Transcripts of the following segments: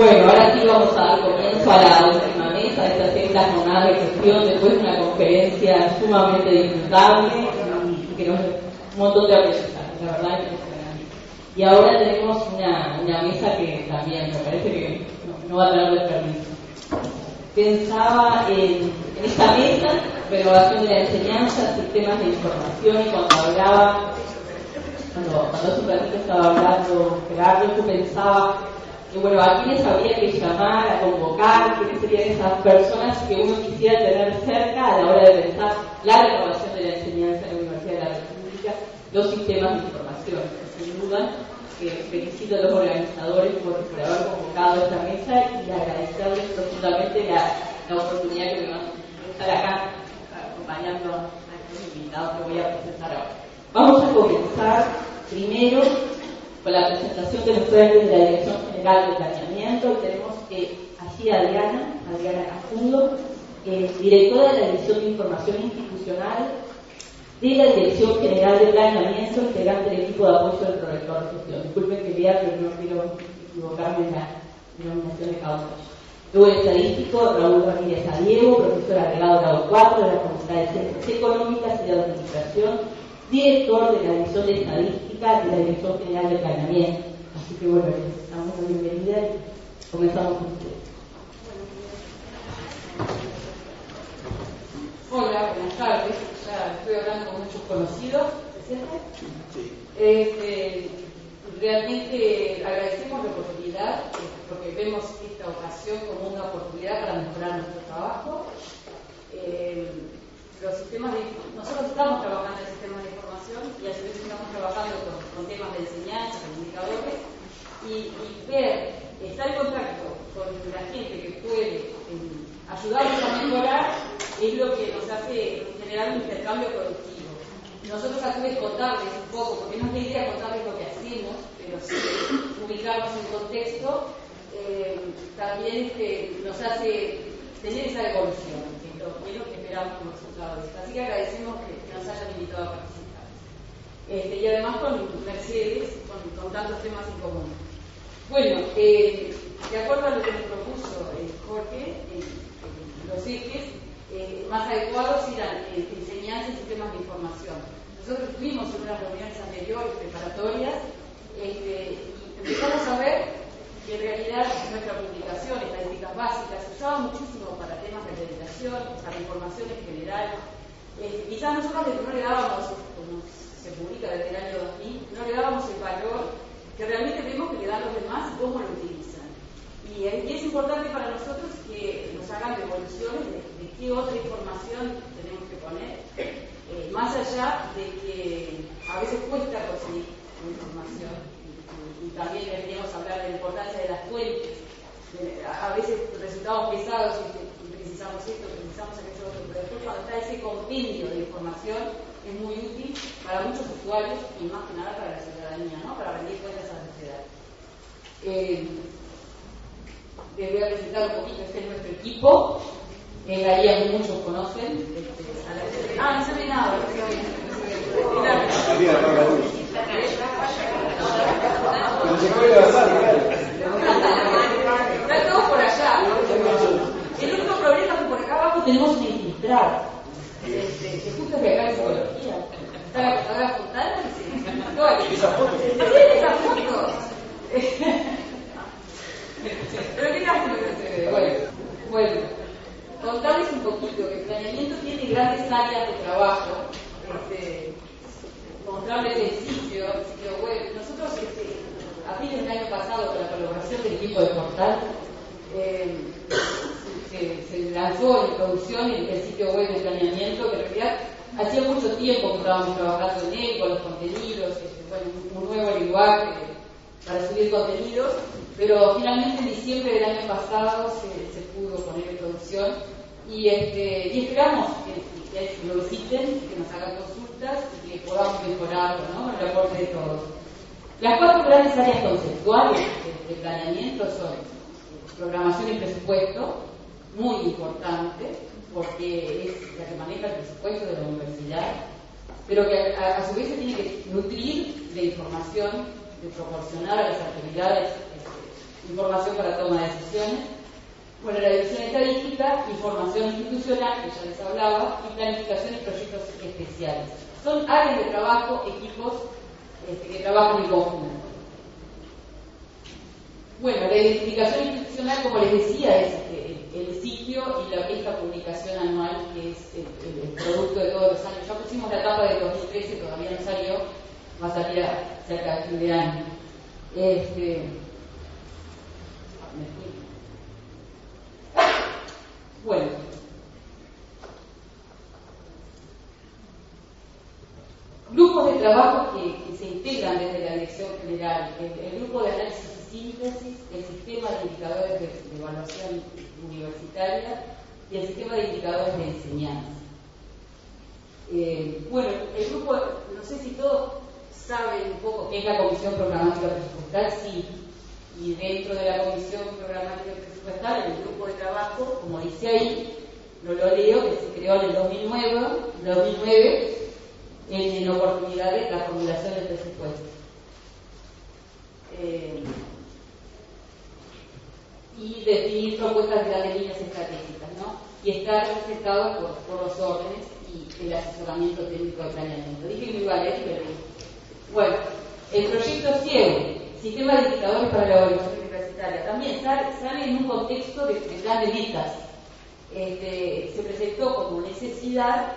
Bueno, ahora sí vamos a dar comienzo a la última mesa de esta sexta jornada de gestión después de una conferencia sumamente disfrutable y que nos un montón de aprendizaje, la verdad Y ahora tenemos una, mesa que también me parece que no, va a tener desperdicio. Pensaba en, en esta mesa, renovación de la enseñanza, sistemas de información, y cuando hablaba, cuando, cuando hace un ratito estaba hablando Gerardo, yo pensaba y bueno, a quiénes habría que llamar, a convocar, quiénes serían esas personas que uno quisiera tener cerca a la hora de pensar la renovación de la enseñanza en la Universidad de la República, los sistemas de información. Sin duda, que felicito a los organizadores por, haber convocado esta mesa y agradecerles profundamente la, oportunidad que me van a estar acá acompañando a estos invitados que voy a presentar ahora. Vamos a comenzar primero con la presentación de los estudiantes de la Dirección General de Planeamiento. Tenemos eh, allí a Adriana, Adriana Cajundo, eh, directora de la Dirección de Información Institucional de la Dirección General de Planeamiento, integrante del equipo de apoyo del prorector de gestión. Disculpen que vea, pero no quiero equivocarme en la denominación de causa. Luego el estadístico, Raúl Ramírez Adiego, profesor agregado grado 4 de la Facultad de Ciencias Económicas y de Administración director de la Dirección de Estadística de la Dirección General de Planeamiento. Así que bueno, les damos la bienvenida y comenzamos con ustedes. Hola, buenas tardes. Ya estoy hablando con muchos conocidos. Sí. Este, realmente agradecemos la oportunidad porque vemos esta ocasión como una oportunidad para mejorar nuestro trabajo. Eh, los sistemas de, nosotros estamos trabajando en sistemas de información y a su vez estamos trabajando con, temas de enseñanza, con indicadores, y, ver, estar en contacto con la gente que puede ayudarnos a mejorar es lo que nos hace generar un intercambio productivo. Nosotros a su contarles un poco, porque no es la idea contarles lo que hacemos, pero sí ubicarnos en contexto, eh, también este, nos hace tener esa evolución, lo, que esperamos como resultado Así que agradecemos que, nos hayan invitado a participar. Este, y además con Mercedes, con, tantos temas en común. Bueno, eh, de acuerdo a lo que nos propuso eh, Jorge, eh, los ejes más adecuados eran enseñanza y sistemas de información. Nosotros estuvimos en unas reuniones anteriores, preparatorias, este, y empezamos a ver que en realidad nuestra publicación, estadísticas básicas, se usaba muchísimo para temas de acreditación, para información en general. Eh, quizás nosotros no le dábamos, como se publica desde el año 2000, no le dábamos el valor que realmente vemos que le dan los demás y cómo lo utilizan. Y, es importante para nosotros que nos hagan devoluciones de, qué otra información tenemos que poner, eh, más allá de que a veces cuesta conseguir información y también deberíamos hablar de la importancia de las fuentes. a resultamos pesados y precisamos esto, precisamos aquello otro, pero después cuando está ese compendio de información es muy útil para muchos usuarios y más que nada para la ciudadanía, ¿no? para rendir cuentas a la sociedad. Eh, les voy a presentar un poquito, este es nuestro equipo, que en la muchos conocen. Este, ah, no se ve nada, no se ve. No se puede avanzar, Está todo por allá. El único problema es que tenemos. Este, que justo es de acá en psicología. Está la computadora frontal y se Esa foto. ¿Tiene esa foto? Pero qué lástima que se. Bueno, bueno, contarles un poquito que el planeamiento tiene grandes áreas de trabajo. Este, mostrarles el sitio, el sitio web. Nosotros este, a fines del año pasado, con la colaboración del equipo de Portal, eh, se, lanzó en producción el, el, sitio web de planeamiento, que en realidad hacía mucho tiempo que estábamos trabajando en él, con los contenidos, este, bueno, un, nuevo lenguaje para subir contenidos, pero finalmente en diciembre del año pasado se, pudo poner en producción y, este, esperamos que, lo visiten, que nos hagan consultas y que podamos mejorarlo con el aporte de todos. Las cuatro grandes áreas conceptuales de, planeamiento son programación y presupuesto, muy importante, porque es la que maneja el presupuesto de la universidad, pero que a, su vez se tiene que nutrir de información, de proporcionar a las actividades este, información para toma de decisiones. Bueno, la división estadística, información institucional, que ya les hablaba, y planificación y proyectos especiales. Son áreas de trabajo, equipos este, que trabajan en conjunto. Bueno, la identificación institucional, como les decía, es este, el, sitio y la, esta publicación anual que es el, producto de todos los años. Ya pusimos la etapa de 2013, todavía no salió, va a salir cerca de fin de año. Este, bueno, grupos de trabajo que, se integran desde la Dirección General, el, grupo de análisis síntesis, el sistema de indicadores de, evaluación universitaria y el sistema de indicadores de enseñanza. Eh, bueno, el grupo, no sé si todos saben un poco qué es la Comisión Programática Presupuestal, sí, y dentro de la Comisión Programática Presupuestal, el grupo de trabajo, como dice ahí, no lo leo, que se creó en el 2009, 2009 en, oportunidades la formulación del presupuesto. Eh, y definir propuestas líneas estratégicas, ¿no? Y estar representado por, los órdenes y el asesoramiento técnico de planeamiento. Dije a leer, pero bueno, el proyecto CIEU, Sistema de Indicadores para la Evaluación Universitaria, también sale, en un contexto de, plan de metas. Este, se presentó como necesidad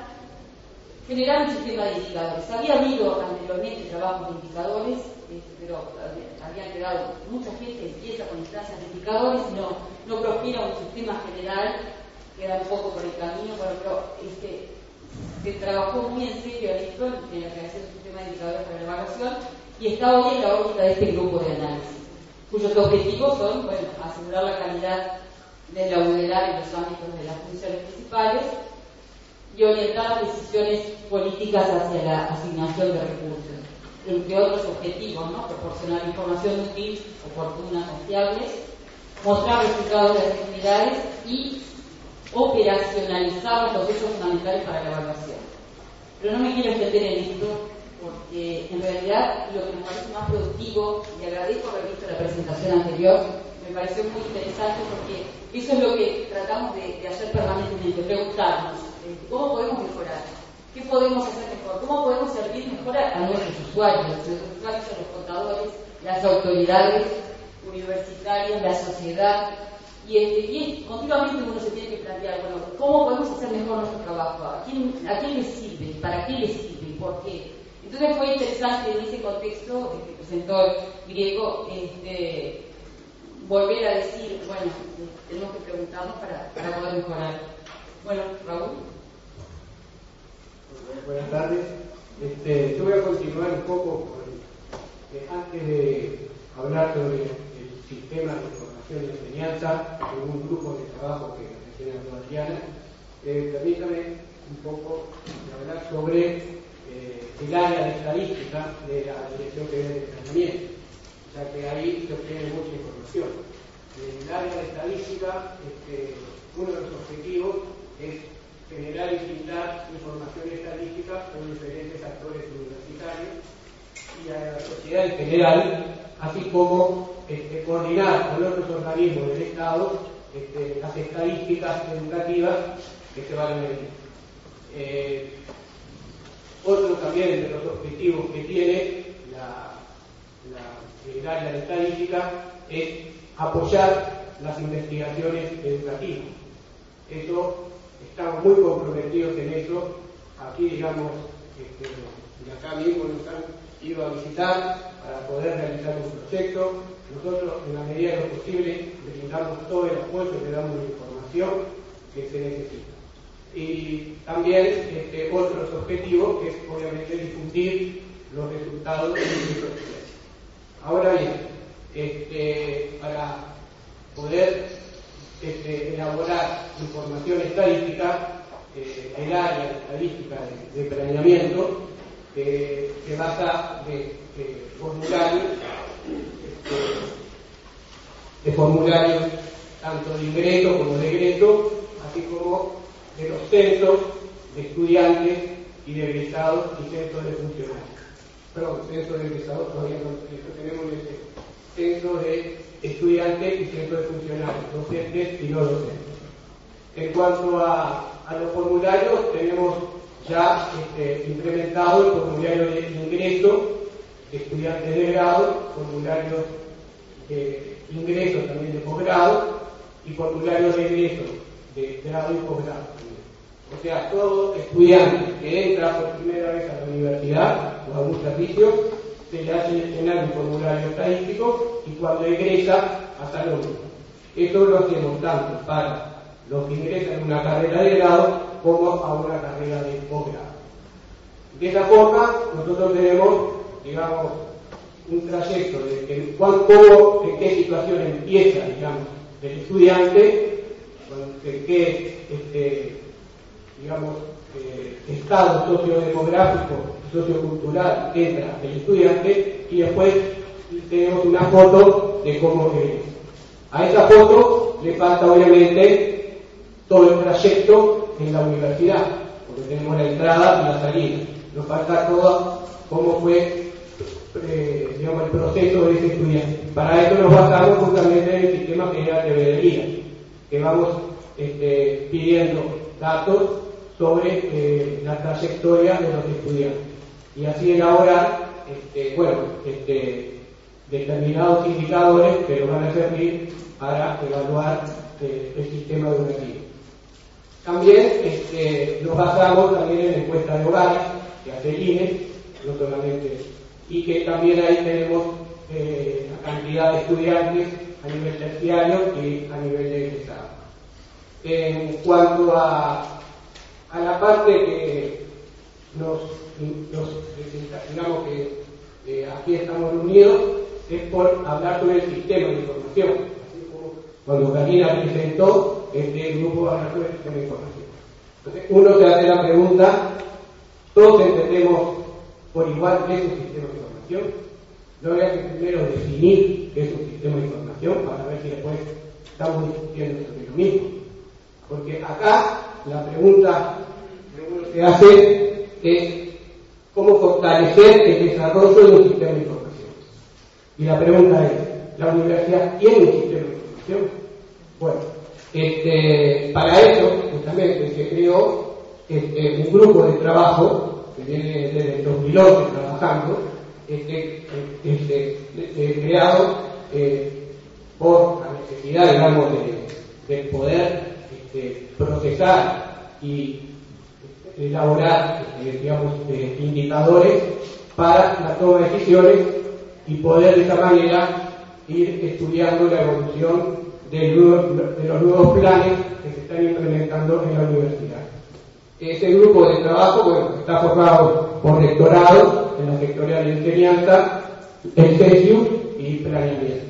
generar un sistema de indicadores. Había habido anteriormente trabajos de indicadores, este, pero habían quedado, mucha gente empieza con instancias de indicadores y no, no prospera un sistema general, queda un poco por el camino, pero este, se trabajó muy en serio en esto, en la creación de un sistema de indicadores para la evaluación, y está hoy en la órbita de este grupo de análisis, cuyos objetivos son, bueno, asegurar la calidad de la UDELAR en los ámbitos de las funciones principales, y orientar decisiones políticas hacia la asignación de recursos, entre otros objetivos, ¿no? proporcionar información útil, oportuna, confiable, mostrar resultados de las actividades y operacionalizar los procesos fundamentales para la evaluación. Pero no me quiero extender en esto porque en realidad lo que me parece más productivo, y agradezco haber visto la presentación anterior, me pareció muy interesante porque eso es lo que tratamos de, de hacer permanentemente, preguntarnos ¿Cómo podemos mejorar? ¿Qué podemos hacer mejor? ¿Cómo podemos servir mejor a, nuestros usuarios? Nuestros usuarios son los contadores, las autoridades universitarias, la sociedad. Y, y, continuamente uno se tiene que plantear, bueno, ¿cómo podemos hacer mejor nuestro trabajo? ¿A quién, a les sirve? ¿Para qué les sirve? ¿Por qué? Entonces fue interesante en ese contexto que presentó el griego este, volver a decir, bueno, tenemos que preguntarnos para poder mejorar. Bueno, Raúl. Buenas tardes. Este, yo voy a continuar un poco eh, antes de hablar sobre el sistema de información y enseñanza, con un grupo de trabajo que menciona Adriana, eh, permítame un poco hablar sobre eh, el área de estadística de la Dirección que de Entrenamiento, ya que ahí se obtiene mucha información. En el área de estadística, este, uno de los objetivos es generar y brindar información estadística con diferentes actores universitarios y a la sociedad en general, así como este, coordinar con otros organismos del Estado este, las estadísticas educativas que se van a medir. Eh, otro también de los objetivos que tiene la, la, área de estadística es apoyar las investigaciones educativas. Eso estamos muy comprometidos en eso. Aquí, digamos, este, de acá mismo nos han ido a visitar para poder realizar un proyecto. Nosotros, en la medida de lo posible, brindamos todo el apoyo, le damos la información que se necesita. Y también este, otros objetivos, que es obviamente difundir los resultados de proyecto. Ahora bien, este, para poder este, elaborar información estadística, eh, el área de estadística de, planeamiento, que se basa de, formularios, este, de formularios tanto de ingreso como de egreso, así como de los censos de estudiantes y de egresados y censos de funcionarios. Perdón, censo de egresados todavía no tenemos ese censo de estudiantes y censo de funcionarios, docentes y no docentes. En cuanto a, los formularios, tenemos ya este, implementado el formulario de ingreso de estudiantes de grado, formulario de ingreso también de posgrado y formulario de ingreso de grado y posgrado. O sea, todo estudiante que entra por primera vez a la universidad o a un servicio se le hace llenar un formulario estadístico y cuando egresa hasta lo mismo. Esto lo hacemos tanto para los que ingresan a una carrera de grado como a una carrera de posgrado. De esa forma, nosotros tenemos, digamos, un trayecto de cómo, en qué situación empieza, digamos, el estudiante, en qué, este, digamos, eh, estado sociodemográfico, sociocultural entra el estudiante y después tenemos una foto de cómo es. A esa foto le falta obviamente todo el trayecto en la universidad, porque tenemos la entrada y la salida. Nos falta todo cómo fue eh, el proceso de ese estudiante. Para eso nos basamos justamente en el sistema general de veeduría, que vamos este, pidiendo datos sobre eh, la trayectoria de los estudiantes. Y así elaborar, este, bueno, este, determinados indicadores que nos van a servir para evaluar eh, el sistema educativo. También este, nos basamos también en la encuesta de hogares que hace INE, no solamente, y que también ahí tenemos eh, la cantidad de estudiantes a nivel terciario y a nivel de egresado. En cuanto a a la parte que nos, digamos que aquí estamos reunidos, es por hablar sobre el sistema de información. Así como cuando Karina presentó este grupo hablar sobre el sistema de información. Entonces, uno se hace la pregunta, todos entendemos por igual qué es un sistema de información. Yo voy a primero definir qué es un sistema de información para ver si después estamos discutiendo sobre lo mismo. Porque acá la pregunta que hace es cómo fortalecer el desarrollo de un sistema de información. Y la pregunta es, ¿la universidad tiene un sistema de información? Bueno, este, para eso justamente se creó este, un grupo de trabajo que viene desde el 2011 trabajando, este, este, creado eh, por la necesidad, digamos, de, de poder este, procesar y elaborar, eh, digamos, eh, indicadores para la toma de decisiones y poder de esa manera ir estudiando la evolución de, los nuevos planes que se están implementando en la universidad. Ese grupo de trabajo está formado por rectorados en la sectorial de enseñanza, el CESIU y planeamiento.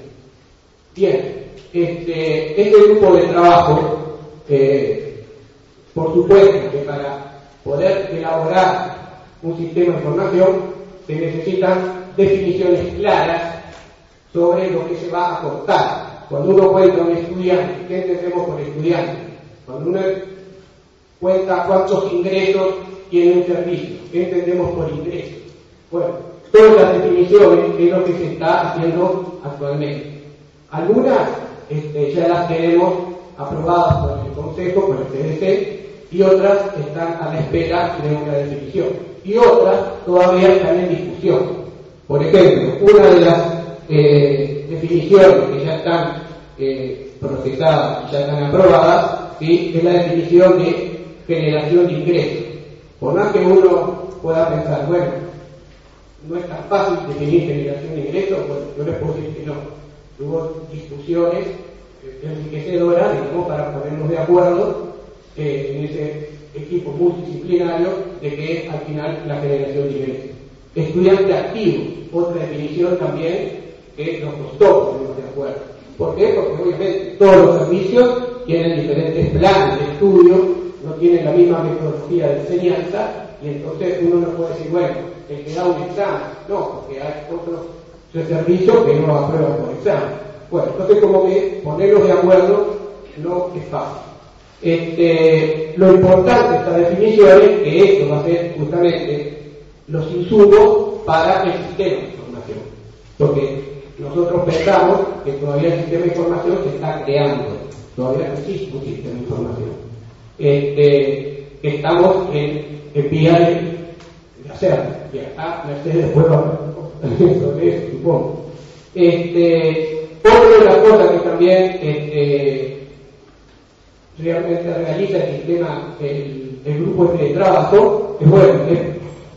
Bien, este, este grupo de trabajo, eh, por supuesto que para poder elaborar un sistema de información, se necesitan definiciones claras sobre lo que se va a contar. Cuando uno cuenta un estudiante, ¿qué entendemos por estudiante? Cuando uno cuenta cuántos ingresos tiene un servicio, ¿qué entendemos por ingresos? Bueno, todas las definiciones es lo que se está haciendo actualmente. Algunas este, ya las tenemos aprobadas por el Consejo, por el CDC, y otras están a la espera de una definición y otras todavía están en discusión. Por ejemplo, una de las eh, definiciones que ya están eh, procesadas, ya están aprobadas, es la definición de generación de ingresos. Por más que uno pueda pensar, bueno, no es tan fácil definir generación de ingresos, bueno, yo les puedo que no. Hubo discusiones enriquecedoras, para ponernos de acuerdo en ese equipo multidisciplinario de que al final la generación ingresos. Estudiante activo, otra definición también que los costó ponernos de acuerdo. ¿Por qué? Porque obviamente todos los servicios tienen diferentes planes de estudio, no tienen la misma metodología de enseñanza, y entonces uno no puede decir, bueno, el que da un examen, no, porque hay otros servicios que no aprueban por examen. Bueno, entonces como que ponerlos de acuerdo no es fácil. Este, lo importante de esta definición es que esto va a ser justamente los insumos para el sistema de información. Porque nosotros pensamos que todavía el sistema de información se está creando, todavía no existe un sistema de información. Este, estamos en, en vía de hacerlo, y acá Mercedes después va a sobre eso, supongo. Este, otra de las cosas que también este, realmente realiza el sistema, el, grupo este de trabajo, es bueno,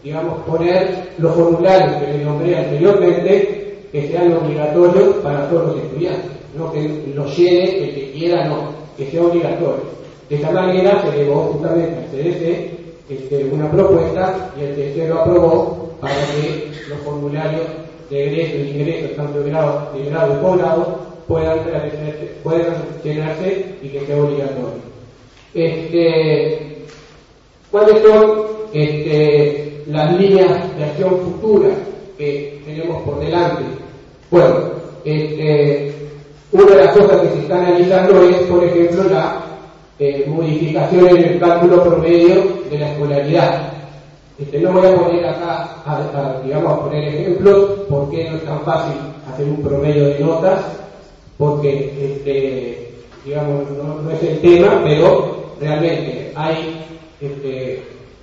digamos, poner los formularios que le nombré anteriormente que sean obligatorios para todos los estudiantes, no que los llene el que quiera, no, que sea obligatorio. De esta manera se elevó justamente al CDC este, una propuesta y el TC lo aprobó para que los formularios de egreso y ingreso, tanto de grado, de grado y posgrado, puedan, puedan llenarse y que sea obligatorio. Este, ¿Cuáles son este, las líneas de acción futuras que tenemos por delante? Bueno, este, una de las cosas que se está analizando es, por ejemplo, la eh, modificación en el cálculo promedio de la escolaridad. No voy a poner acá, digamos, a poner ejemplos, porque no es tan fácil hacer un promedio de notas, porque, este, digamos, no, es el tema, pero realmente hay, este,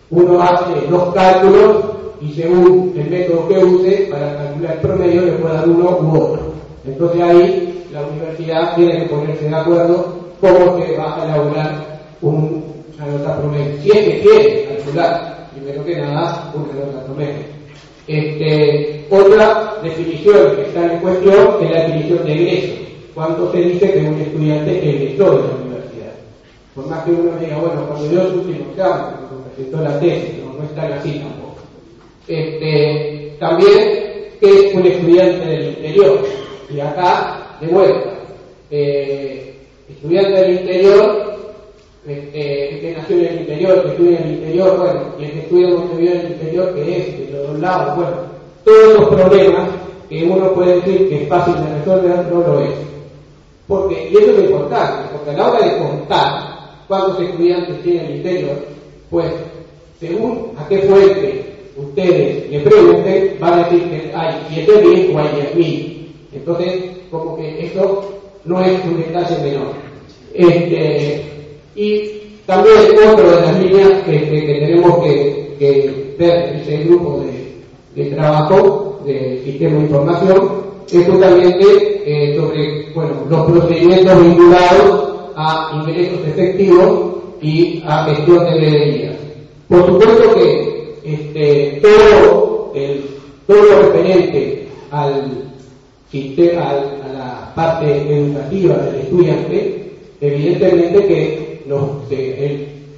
uno hace los cálculos y según el método que use para calcular el promedio le puede dar uno u otro. Entonces ahí la universidad tiene que ponerse de acuerdo cómo que va a elaborar una nota promedio. Si es que quiere calcular, primero que nada, una nota promedio. Este, otra definición que está en cuestión es la definición de egreso. ¿Cuánto se dice que un estudiante egresó de la universidad? Por más que uno diga, bueno, cuando dio su último examen, cuando presentó la tesis, no, no está así tampoco. Este, también es un estudiante del interior. Y acá, de vuelta, eh, estudiante del interior, este, que nació en el interior, que estudia en el interior, bueno, y el que estudia en el interior, que es de los dos lados, bueno, todos los problemas que uno puede decir que es fácil de resolver, no lo es. Porque, y eso es lo importante, porque a la hora de contar cuántos estudiantes tiene el interior, pues, según a qué fuente ustedes le pregunten, van a decir que hay 7.000 o hay 10.000. Entonces, como que eso no es un detalle menor. Este, y también otra de las líneas que, tenemos que, ver en ese grupo de, trabajo del sistema de información es justamente eh, sobre bueno, los procedimientos vinculados a ingresos efectivos y a gestión de veedurías. Por supuesto que este, todo, el, todo lo referente al sistema, a la parte educativa del estudiante, evidentemente que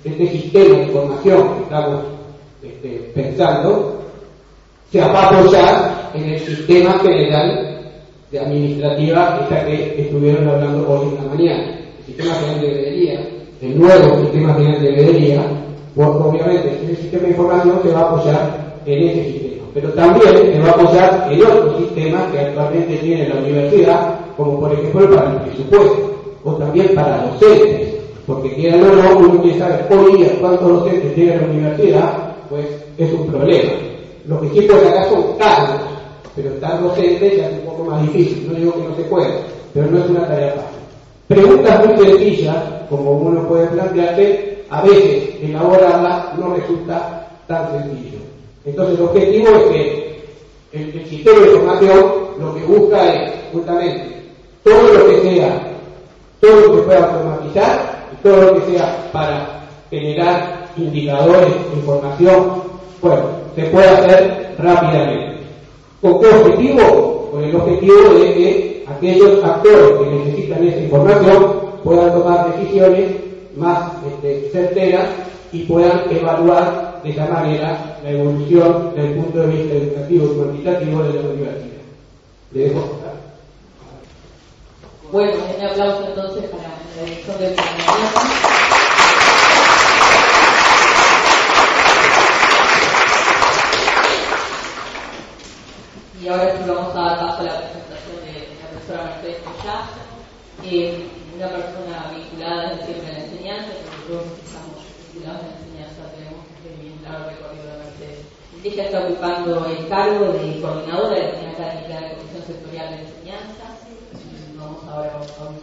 este sistema de información que estamos este, pensando se va a apoyar en el sistema general de administrativa, esta que estuvieron hablando hoy en la mañana. El sistema de veeduría, el nuevo sistema de veeduría, obviamente, ese sistema de información se va a apoyar en ese sistema, pero también se va a apoyar en otros sistemas que actualmente tiene la universidad, como por ejemplo para el presupuesto, o también para docentes, porque quieran o no, uno quiere saber hoy día cuántos docentes tiene la universidad, pues es un problema. Lo que sí puede acá son cargos, pero estar docente ya es un poco más difícil, no digo que no se pueda, pero no es una tarea fácil. Preguntas muy sencillas, como uno puede plantearse, a veces elaborarla no resulta tan sencillo. Entonces el objetivo es que el, sistema de información lo que busca es justamente todo lo que sea, todo lo que pueda automatizar todo lo que sea para generar indicadores, información, bueno, se puede hacer rápidamente. ¿Con qué objetivo? Con el objetivo de que aquellos actores que necesitan esa información puedan tomar decisiones más este, certeras y puedan evaluar de esa manera la evolución desde el punto de vista educativo y cuantitativo de la universidad. Bueno, un aplauso entonces para la dirección del Y ahora sí vamos a dar paso a la presentación de la profesora Mercedes Collazo, eh, una persona vinculada siempre a la enseñanza, nosotros estamos vinculados a la enseñanza, tenemos un claro recorrido de Mercedes. Ella está ocupando el cargo de coordinadora de la Unidad de Comisión Sectorial de Enseñanza. Vamos ahora a un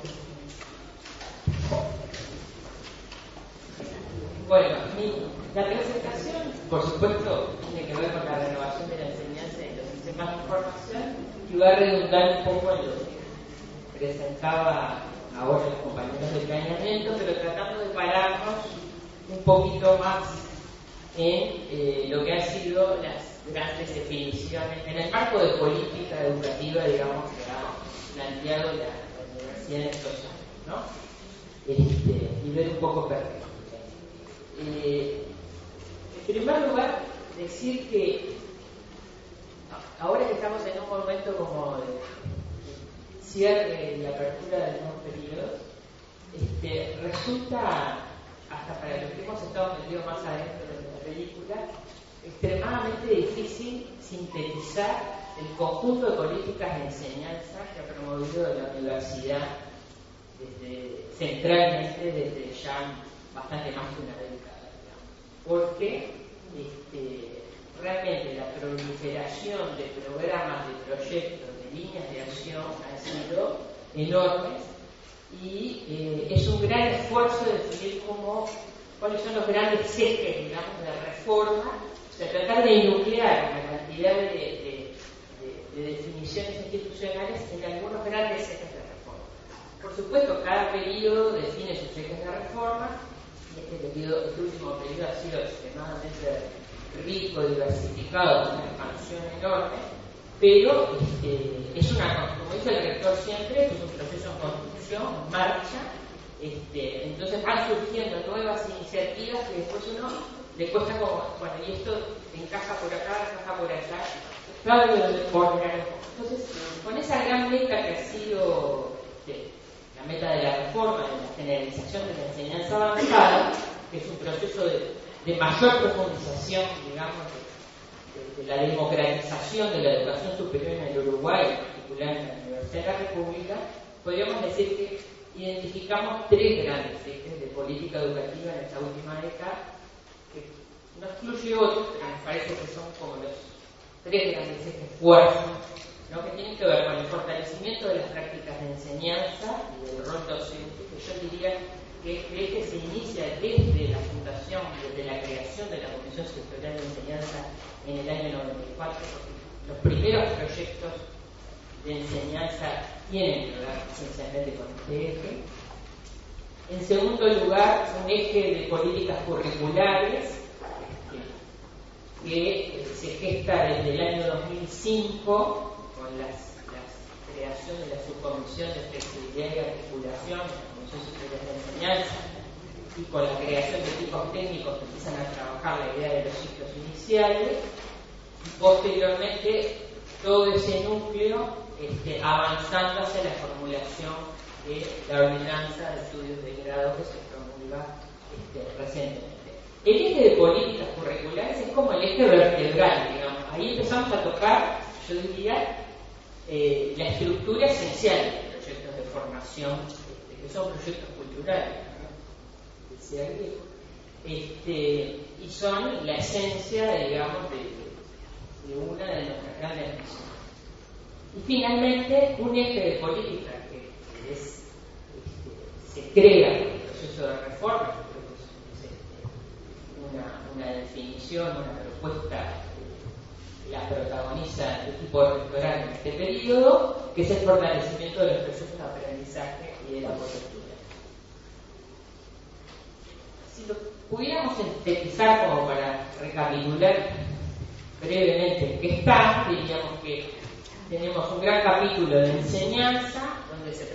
Bueno, la presentación, por supuesto, tiene que ver con la renovación de la enseñanza de información y va a redundar un poco en lo que presentaba ahora los compañeros del planeamiento, pero tratando de pararnos un poquito más en eh, lo que han sido las grandes definiciones, en el marco de política educativa, digamos, que ha planteado la, universidad en estos años, ¿no? Este, y ver un poco perfecto. Eh, en primer lugar, decir que ahora que estamos en un momento como de cierre y apertura de nuevos periodos, este, resulta, hasta para los que hemos estado metidos más adentro de la película, extremadamente difícil sintetizar el conjunto de políticas de enseñanza que ha promovido la universidad desde, centralmente desde ya bastante más de una década, porque este, realmente la proliferación de programas, de proyectos, de líneas de acción han sido enormes y eh, es un gran esfuerzo definir cómo, cuáles son los grandes ejes, digamos, de reforma, o sea, tratar de nuclear una cantidad de, definiciones institucionales en algunos grandes ejes de reforma. Por supuesto, cada periodo define sus ejes de reforma, y este, periodo, este último periodo ha sido extremadamente rico, diversificado, con una expansión enorme, pero este, es una, como dice el rector siempre, es un proceso en construcción, en marcha, este, entonces van surgiendo nuevas iniciativas que después uno le cuesta como, bueno, y esto encaja por acá, encaja por allá, claro, Entonces, con esa gran meta que ha sido este, la meta de la reforma, de la generalización de la enseñanza avanzada, que es un proceso de de mayor profundización, digamos, de, la democratización de la educación superior en el Uruguay, en particular en la Universidad de la República, podríamos decir que identificamos tres grandes ejes de política educativa en esta última década, que no excluye otros, pero me parece que son como los tres grandes ejes fuertes, ¿no? que tienen que ver con el fortalecimiento de las prácticas de enseñanza y del rol docente, que yo diría que este eje se inicia desde la fundación, desde la creación de la Comisión Sectorial de Enseñanza en el año 94, porque los primeros proyectos de enseñanza tienen que ver esencialmente con este eje. En segundo lugar, un eje de políticas curriculares que, se gesta desde el año 2005 con la creación de la subcomisión de flexibilidad y articulación y con la creación de equipos técnicos que empiezan a trabajar la idea de los ciclos iniciales y posteriormente todo ese núcleo este, avanzando hacia la formulación de la ordenanza de estudios de grado que se promulga este, recientemente. El eje de políticas curriculares es como el eje vertebral, digamos. Ahí empezamos a tocar, yo diría, eh, la estructura esencial de proyectos de formación que son proyectos culturales, decía este, y son la esencia, digamos, de, una de nuestras grandes misiones. Y finalmente, un eje de política que, es, este, se crea en el proceso de reforma, que es, este, una, una, definición, una propuesta la protagoniza el equipo rectoral en este periodo, que es el fortalecimiento de los procesos de aprendizaje de la Si lo pudiéramos sintetizar como para recapitular brevemente qué está, diríamos que tenemos un gran capítulo de enseñanza, donde se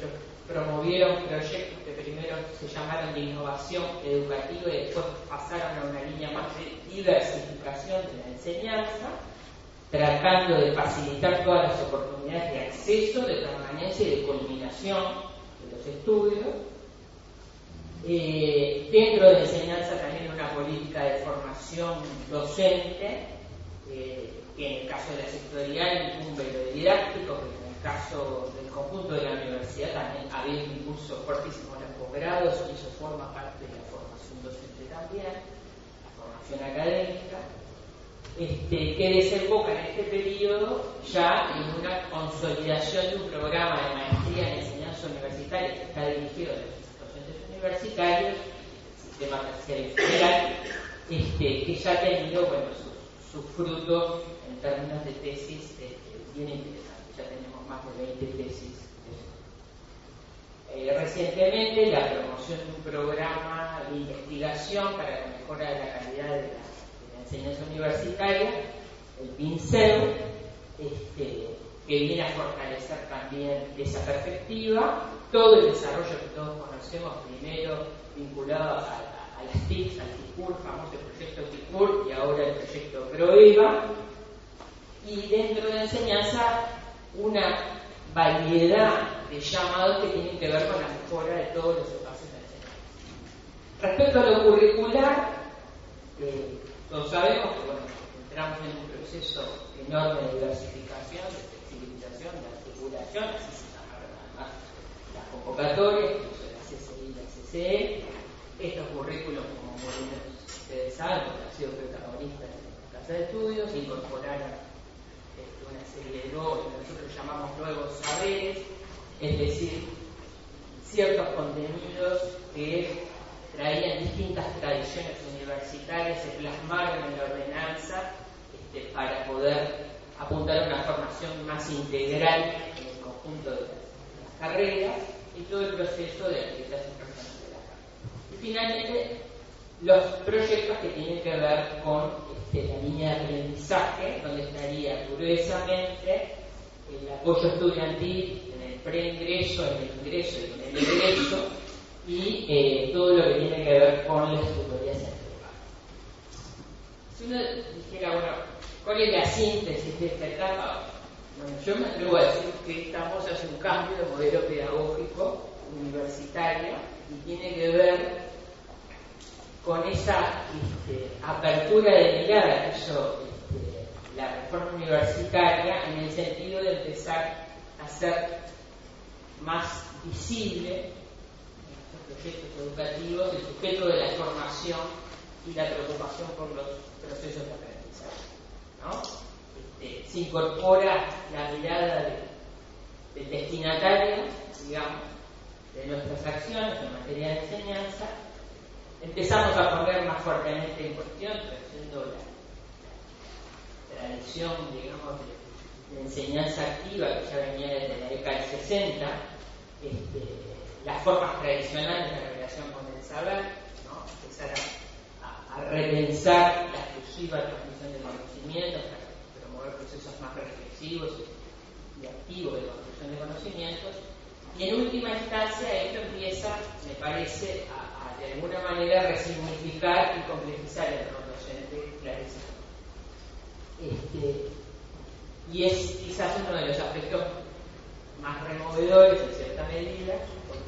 promovieron proyectos que primero se llamaron de innovación educativa y después pasaron a una línea más de diversificación de la enseñanza. tratando de facilitar todas las oportunidades de acceso, de permanencia y de culminación estudios. Eh, dentro de enseñanza también una política de formación docente, eh, que en el caso de la sectorial incumbe lo didáctico, pero en el caso del conjunto de la universidad también había un impulso fuertísimo en los posgrados y eso forma parte de la formación docente también, la formación académica este, que desemboca en este periodo ya en una consolidación de un programa de maestría en enseñanza universitaria que está dirigido a los docentes universitarios, sistema terciario general, este, que ya ha tenido bueno, sus, frutos en términos de tesis este, bien interesantes. Ya tenemos más de 20 tesis. Eh, recientemente la promoción de un programa de investigación para la mejora de la calidad de la enseñanza universitaria, el PINCEU, este, que viene a fortalecer también esa perspectiva, todo el desarrollo que todos conocemos, primero vinculado a, las TICs, al TICUR, famoso proyecto TICUR, y ahora el proyecto PROEVA, y dentro de la enseñanza una variedad de llamados que tienen que ver con la mejora de todos los espacios de enseñanza. Respecto a lo curricular, eh, todos sabemos que bueno, entramos en un proceso enorme de diversificación, de flexibilización, de articulación, así se llamaron además las convocatorias, incluso la CCI y la CCE. Estos currículos, como ustedes saben, han sido protagonistas en la casa de estudios, incorporaron este, una serie de nuevos, que nosotros llamamos nuevos saberes, es decir, ciertos contenidos que traían distintas tradiciones universitarias, se plasmaron en la ordenanza este, para poder apuntar a una formación más integral en el conjunto de las, carreras y todo el proceso de actividades personas de la carrera. Y finalmente, los proyectos que tienen que ver con este, la línea de aprendizaje, donde estaría gruesamente el apoyo estudiantil en el preingreso, en el ingreso y en el egreso, y eh, todo lo que tiene que ver con las tutorías. Si uno dijera, bueno, ¿cuál es la síntesis de esta etapa? Bueno, yo me atrevo a decir que estamos hacia un cambio de modelo pedagógico universitario y tiene que ver con esa este, apertura de mirada que hizo este, la reforma universitaria en el sentido de empezar a ser más visible proyectos educativos, el sujeto de la formación y la preocupación por los procesos de aprendizaje. Este, se incorpora la mirada del destinatario, digamos, de nuestras acciones en materia de enseñanza. Empezamos a poner más fuertemente en cuestión, trayendo la, tradición, digamos, de, enseñanza activa que ya venía desde la década del 60, este, las formas tradicionales de la relación con el saber, ¿no? empezar a, repensar la exclusiva transmisión de conocimientos para promover procesos más reflexivos y, activos de construcción de conocimientos. Y en última instancia esto empieza, me parece, a, de alguna manera resignificar y complejizar el rol docente clarísimo. Este, y es quizás uno de los aspectos más removedores en cierta medida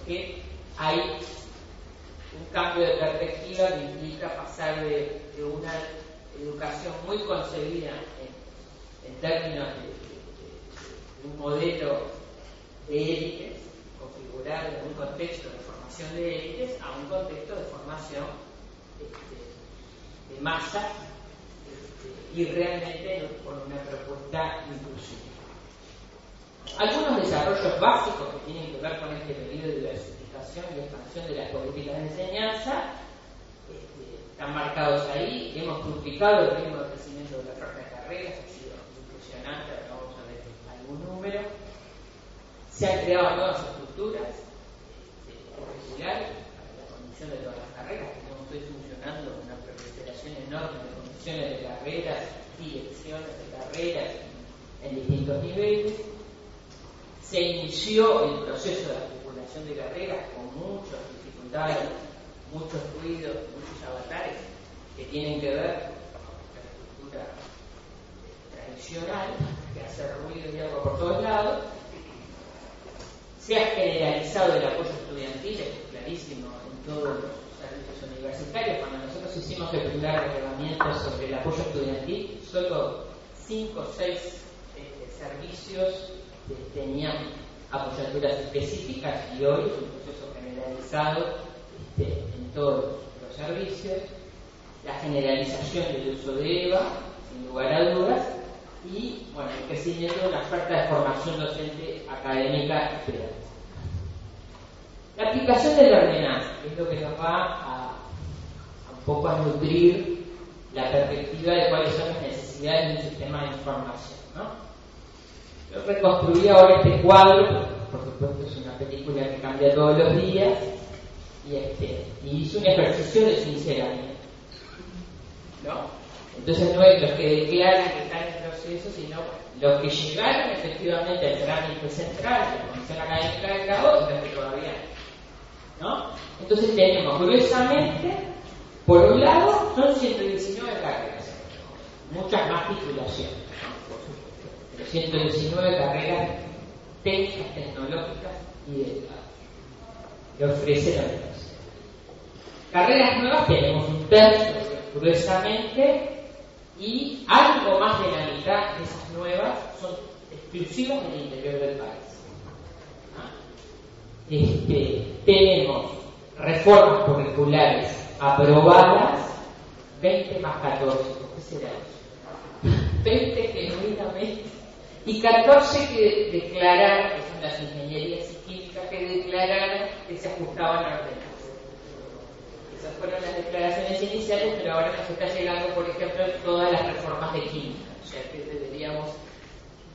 que hay un cambio de perspectiva que implica pasar de, una educación muy concebida en, términos de, un modelo de élites, configurado en un contexto de formación de élites, a un contexto de formación este, de masa este, y realmente con una propuesta inclusiva. Algunos desarrollos básicos que tienen que ver con este periodo de diversificación y expansión de las políticas de enseñanza este, están marcados ahí. Hemos duplicado el ritmo de crecimiento de la oferta de carreras, ha sido impresionante, ahora vamos a ver algún número. Se han creado nuevas estructuras este, curriculares para la condición de todas las carreras. Tenemos hoy funcionando una proliferación enorme de condiciones de carreras, direcciones de carreras en distintos niveles se inició el proceso de articulación de carreras con muchas dificultades, muchos ruidos, muchos avatares que tienen que ver con la estructura excepcional, que hace ruido y algo por todos lados. Se ha generalizado el apoyo estudiantil, es clarísimo, en todos los servicios universitarios. Cuando nosotros hicimos el primer relevamiento sobre el apoyo estudiantil, solo cinco o seis este, servicios tenían apoyaturas específicas y hoy es un proceso generalizado este, en todos los servicios. La generalización del uso de EVA, sin lugar a dudas, y bueno, el crecimiento de una oferta de formación docente académica esperada. La aplicación de la ordenanza, es lo que nos va a, un poco a nutrir la perspectiva de cuáles son las necesidades de un sistema de información. ¿no? Yo reconstruí ahora este cuadro, por supuesto es una película que cambia todos los días, y, este, y hice un ejercicio de sinceramiento. ¿no? Entonces no es los que declaran que están en proceso, sino los que llegaron efectivamente al trámite central, la Comisión Académica de Cabo, y los que todavía no. Entonces tenemos gruesamente, por un lado, son 119 carreras, muchas más titulaciones, 119 carreras técnicas, tecnológicas y de que ofrece la universidad. Carreras nuevas tenemos un tercio, gruesamente, y algo más de la mitad de esas nuevas son exclusivas del interior del país. Este, tenemos reformas curriculares aprobadas, 20 más 14, ¿qué será eso? 20 genuinamente, y 14 que declararon, que son las ingenierías y químicas, que declararon que se ajustaban a la esas fueron las declaraciones iniciales, pero ahora nos está llegando, por ejemplo, todas las reformas de química, o sea que deberíamos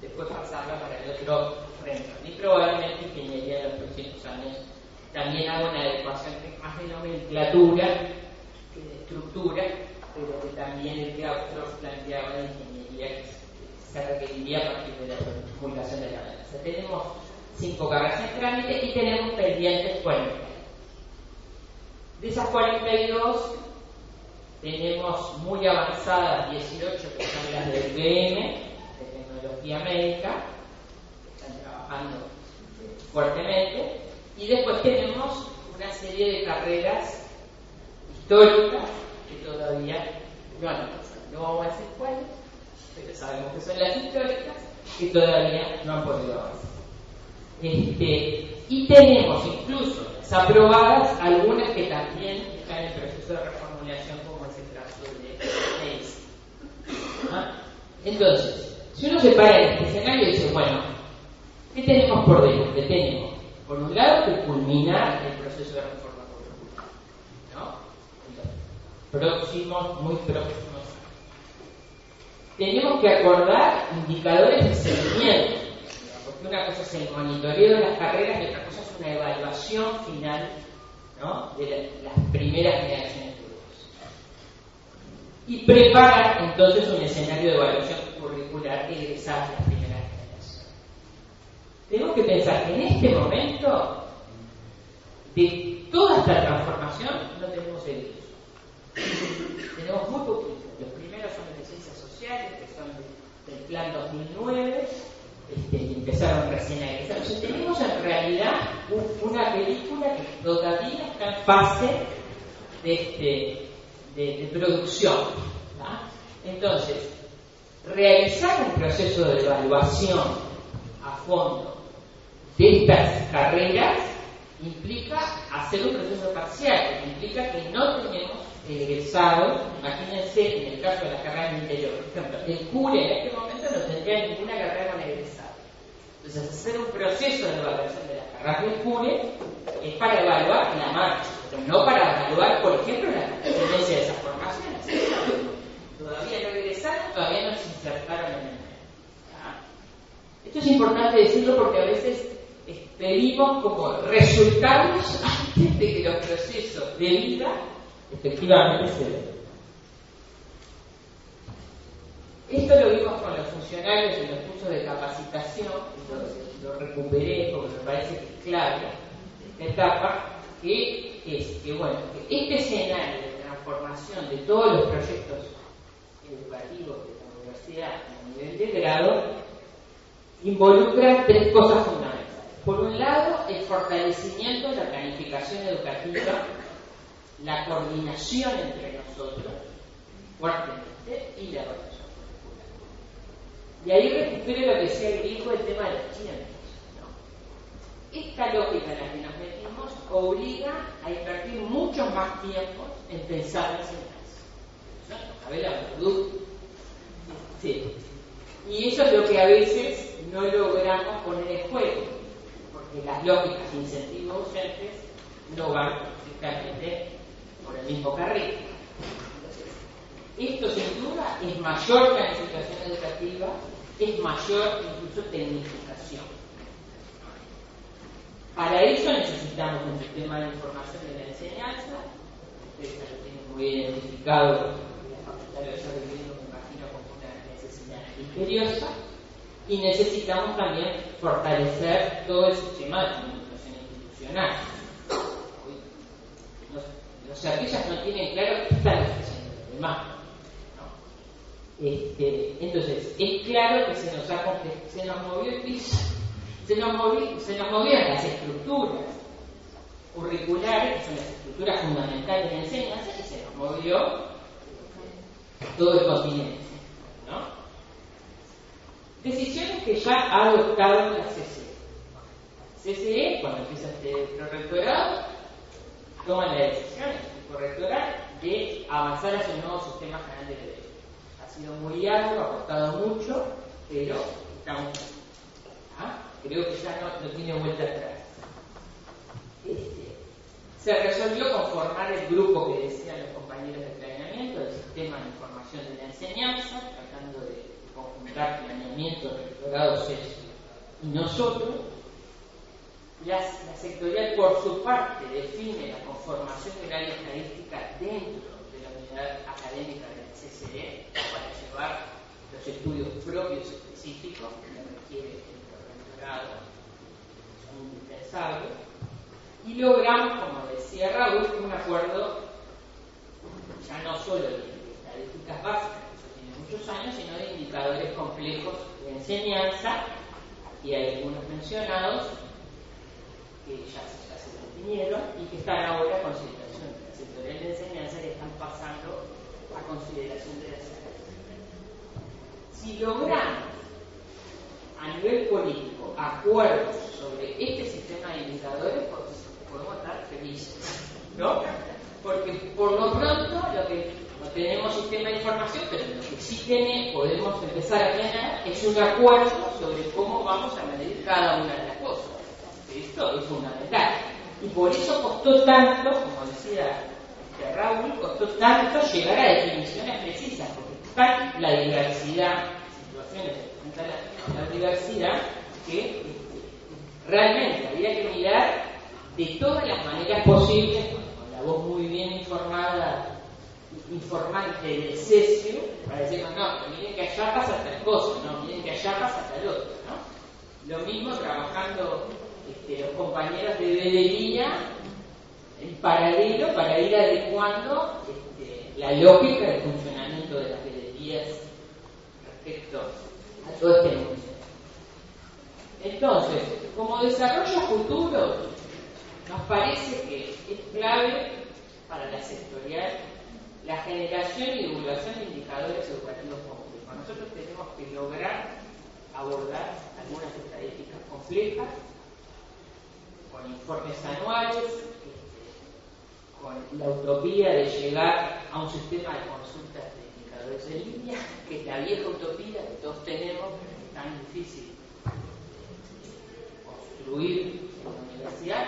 después pasarla para el otro frente. Y probablemente ingeniería en los próximos años también haga una adecuación que más de nomenclatura que de estructura, pero que también el otros planteaba de ingeniería que se requeriría a partir de la promulgación de la balanza. Tenemos cinco cargas en trámite y tenemos pendientes 40. De esas 42, tenemos muy avanzadas 18 que son las del PM, de tecnología médica, que están trabajando fuertemente, y después tenemos una serie de carreras históricas que todavía no han No vamos a decir cuáles, pero sabemos que son las históricas que todavía no han podido avanzar. Este, y tenemos incluso aprobadas, algunas que también están en proceso de reformulación, como es el caso de EIS. ¿Ah? Entonces, si uno se para en este escenario y dice, bueno, ¿qué tenemos por delante? Tenemos, por un lado, que culminar el proceso de reforma. ¿no? próximos, muy próximos tenemos que acordar indicadores de seguimiento, porque una cosa es el monitoreo de las carreras y otra cosa una evaluación final de las primeras generaciones de grupos. Y preparar entonces un escenario de evaluación curricular egresada de las primeras generaciones. Tenemos que pensar que en este momento, de toda esta transformación, no tenemos heridos. tenemos muy poquitos. Los primeros son de ciencias que son del plan 2009 este, empezaron recién a egresar. Entonces tenemos en realidad una película que todavía está en fase de, este, de, producción. Entonces, realizar un proceso de evaluación a fondo de estas carreras implica hacer un proceso parcial, implica que no tenemos egresados, imagínense en el caso de la carrera en interior, por ejemplo, el CURE en este momento no tendría ninguna carrera con egresado. Entonces, hacer un proceso de evaluación de las carreras del CURE es para evaluar la marcha, pero no para evaluar, por ejemplo, la tendencia de esas formaciones. Todavía no egresaron, todavía no se insertaron en el Esto es importante decirlo porque a veces pedimos como resultados antes de que los procesos de vida efectivamente. Esto lo vimos con los funcionarios en los cursos de capacitación, lo, lo recuperé porque me parece que es clave esta etapa, que es que, bueno, que este escenario de transformación de todos los proyectos educativos, de universidad a nivel de grado involucra tres cosas fundamentales. Por un lado, el fortalecimiento de la planificación educativa, la coordinación entre nosotros, fuertemente, y la evaluación curricular. Y ahí recupero lo que decía el griego, el tema de los tiempos. Esta lógica en la que nos metimos obliga a invertir mucho más tiempo en pensar en enseñanza. ¿No? A ver la Sí. Y eso es lo que a veces no logramos poner en juego, porque las lógicas de incentivos docentes no van exactamente por el mismo carril. esto sin duda es mayor planificación educativa, es mayor incluso tecnificación. Para eso necesitamos un sistema de información de la enseñanza, ustedes lo tienen muy identificado, la de como una necesidad imperiosa, y necesitamos también fortalecer todo el sistema de comunicación institucional. Los, los artistas no tienen claro qué están haciendo los demás. Este, entonces, es claro que se nos, ha, se nos movió el piso se nos, movían, se nos movían las estructuras curriculares, que son las estructuras fundamentales de enseñanza, y se nos movió todo el continente. ¿no? Decisiones que ya ha adoptado la CCE. CCE, cuando empieza este prorectorado, toma la decisión, el correctoral, de avanzar hacia un nuevo sistema general de derecho. Ha sido muy largo, ha costado mucho, pero estamos ¿Ah? Creo que ya no, tiene vuelta atrás. Este, se resolvió conformar el grupo que decían los compañeros de planeamiento, el sistema de información de la enseñanza, tratando de conjuntar planeamiento, rectorado, y nosotros. La, sectorial, por su parte, define la conformación del área estadística dentro de la unidad académica del CCD para llevar los estudios propios específicos que requiere son indispensables, y logramos, como decía Raúl, un acuerdo ya no solo de estadísticas básicas, que eso tiene muchos años, sino de indicadores complejos de enseñanza, y algunos mencionados que ya, se definieron y que están ahora a consideración de la sectorial de enseñanza que están pasando a consideración de la Si logramos a nivel político acuerdos sobre este sistema de indicadores, podemos estar felices. ¿No? Porque por lo pronto lo que no tenemos sistema de información, pero lo que sí tiene, podemos empezar a tener es un acuerdo sobre cómo vamos a medir cada una de las cosas. Esto es fundamental. Y por eso costó tanto, como decía este Raúl, costó tanto llegar a definiciones precisas, porque está la diversidad, situaciones la, la diversidad que realmente había que mirar de todas las maneras posibles, con la voz muy bien informada, informante del cesio, para decir, no, miren que allá pasa tal cosa, no, miren que allá pasa tal otra, ¿no? Lo mismo trabajando este, los compañeros de velería en paralelo para ir adecuando este, la lógica del funcionamiento de las velerías respecto a todo este mundo. Entonces, como desarrollo futuro, nos parece que es clave para la sectorial la generación y divulgación de indicadores educativos complejos. Nosotros tenemos que lograr abordar algunas estadísticas complejas, con informes anuales, con la utopía de llegar a un sistema de consultas de indicadores en línea, que es la vieja utopía que todos tenemos, pero es tan difícil construir en la universidad.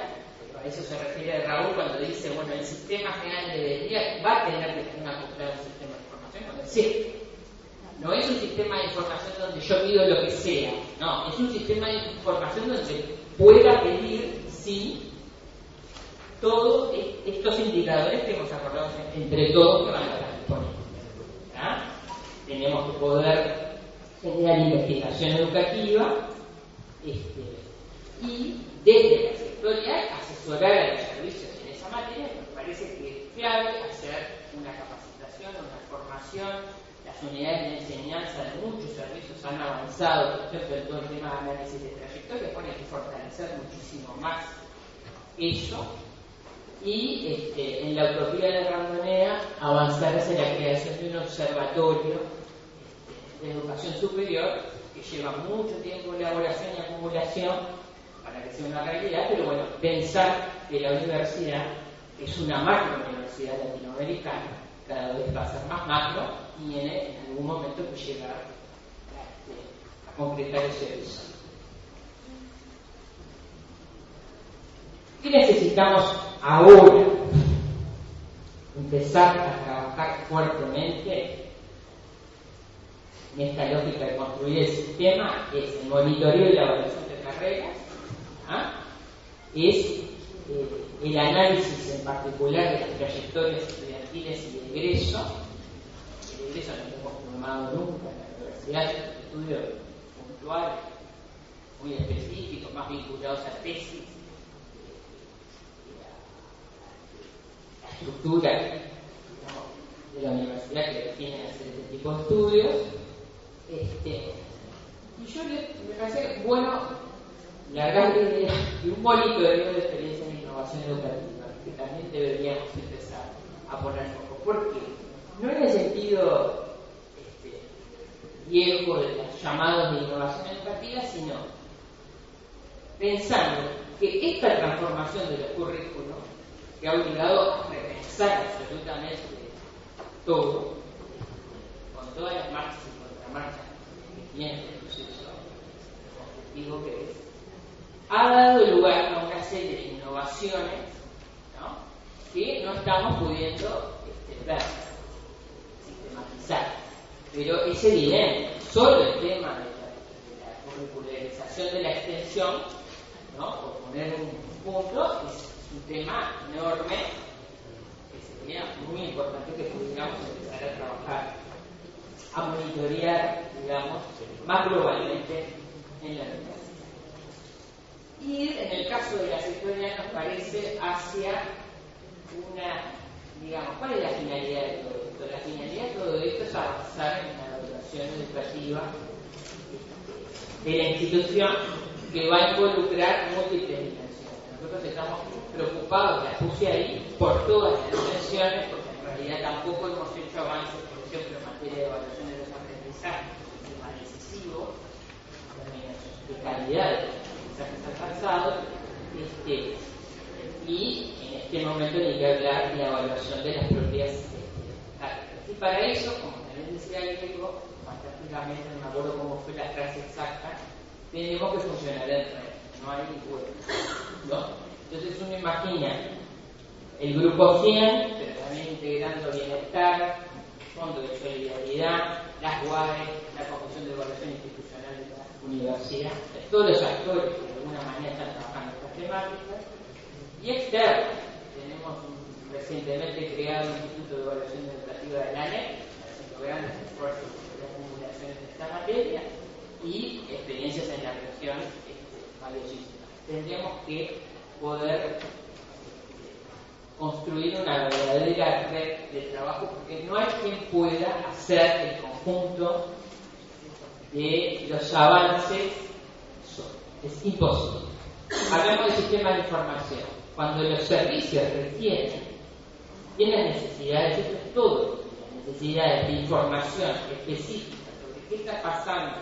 A eso se refiere Raúl cuando dice, bueno, el sistema general debería, va a tener que tener acoplado un sistema de información. sí, no es un sistema de información donde yo pido lo que sea, no, es un sistema de información donde pueda pedir sí todos estos indicadores que hemos acordado entre todos que van a estar disponibles. Tenemos que poder generar investigación educativa este, y desde la sectorial asesorar a los servicios en esa materia, nos parece que es clave hacer una capacitación, una formación unidades de enseñanza de muchos servicios han avanzado, todo el tema de análisis de trayectoria, pone que fortalecer muchísimo más eso. Y este, en la utopía de Randonea avanzar hacia la creación de un observatorio este, de educación superior que lleva mucho tiempo de elaboración y acumulación para que sea una realidad, pero bueno, pensar que la universidad es una macro universidad latinoamericana, cada vez va a ser más macro, tiene en algún momento que llegar a, este, concretar ese deseo. ¿Qué necesitamos ahora? Empezar a trabajar fuertemente en esta lógica de construir el sistema es el monitoreo y la evaluación de carreras, ¿ah? es eh, el análisis en particular de las trayectorias estudiantiles y de egreso. El egreso no hemos formado nunca en la universidad, es un estudio puntual, muy específico, más vinculados a tesis estructura de la universidad que define hacer este tipo de estudios. Este, y yo me parece bueno la gran idea de un monitoreo de experiencia en innovación educativa, que también deberíamos empezar a poner foco. ¿Por qué? No en el sentido este, viejo de los llamados de innovación educativa, sino pensando que esta transformación de los currículos que ha obligado a repensar absolutamente todo, con todas las marchas y contramarchas que tiene el proceso constructivo que es, ha dado lugar a una serie de innovaciones ¿no? que no estamos pudiendo este, ver, Pero es evidente, solo el tema de la, la curricularización de la extensión, ¿no? por poner un punto, es un tema enorme que sería muy importante que pudiéramos empezar a trabajar, a monitorear, digamos, más globalmente en la universidad. Y en el caso de las historias nos parece hacia una, digamos, ¿cuál es la finalidad de todo esto? La avanzar en la evaluación educativa de la institución que va a involucrar múltiples dimensiones. Nosotros estamos preocupados, la puse ahí, por todas las dimensiones, porque en realidad tampoco hemos hecho avances, por ejemplo, en materia de evaluación de los aprendizajes, un tema decisivo, de calidad de los aprendizajes alcanzados, este, y en este momento ni que hablar de la evaluación de las propias este, Y para eso, como también decía el Greco, fantásticamente, no me acuerdo cómo fue la frase exacta, tenemos que funcionar en red, no hay ningún ¿no? Entonces uno imagina el grupo 100, pero también integrando bienestar, fondo de solidaridad, las UAE, la Comisión de Evaluación Institucional de la Universidad, todos los actores que de alguna manera están trabajando estas temáticas, y externos. Tenemos recientemente creado un Instituto de Evaluación Educativa de la ANEC, haciendo grandes esfuerzos de acumulación de esta materia, y experiencias en la región este, valiosísimas. Tendríamos que poder construir una verdadera red de trabajo, porque no hay quien pueda hacer el conjunto de los avances, es imposible. Hablamos del sistema de información. Cuando los servicios requieren, tienen necesidades, esto es todo, necesidades de información específica sobre qué está pasando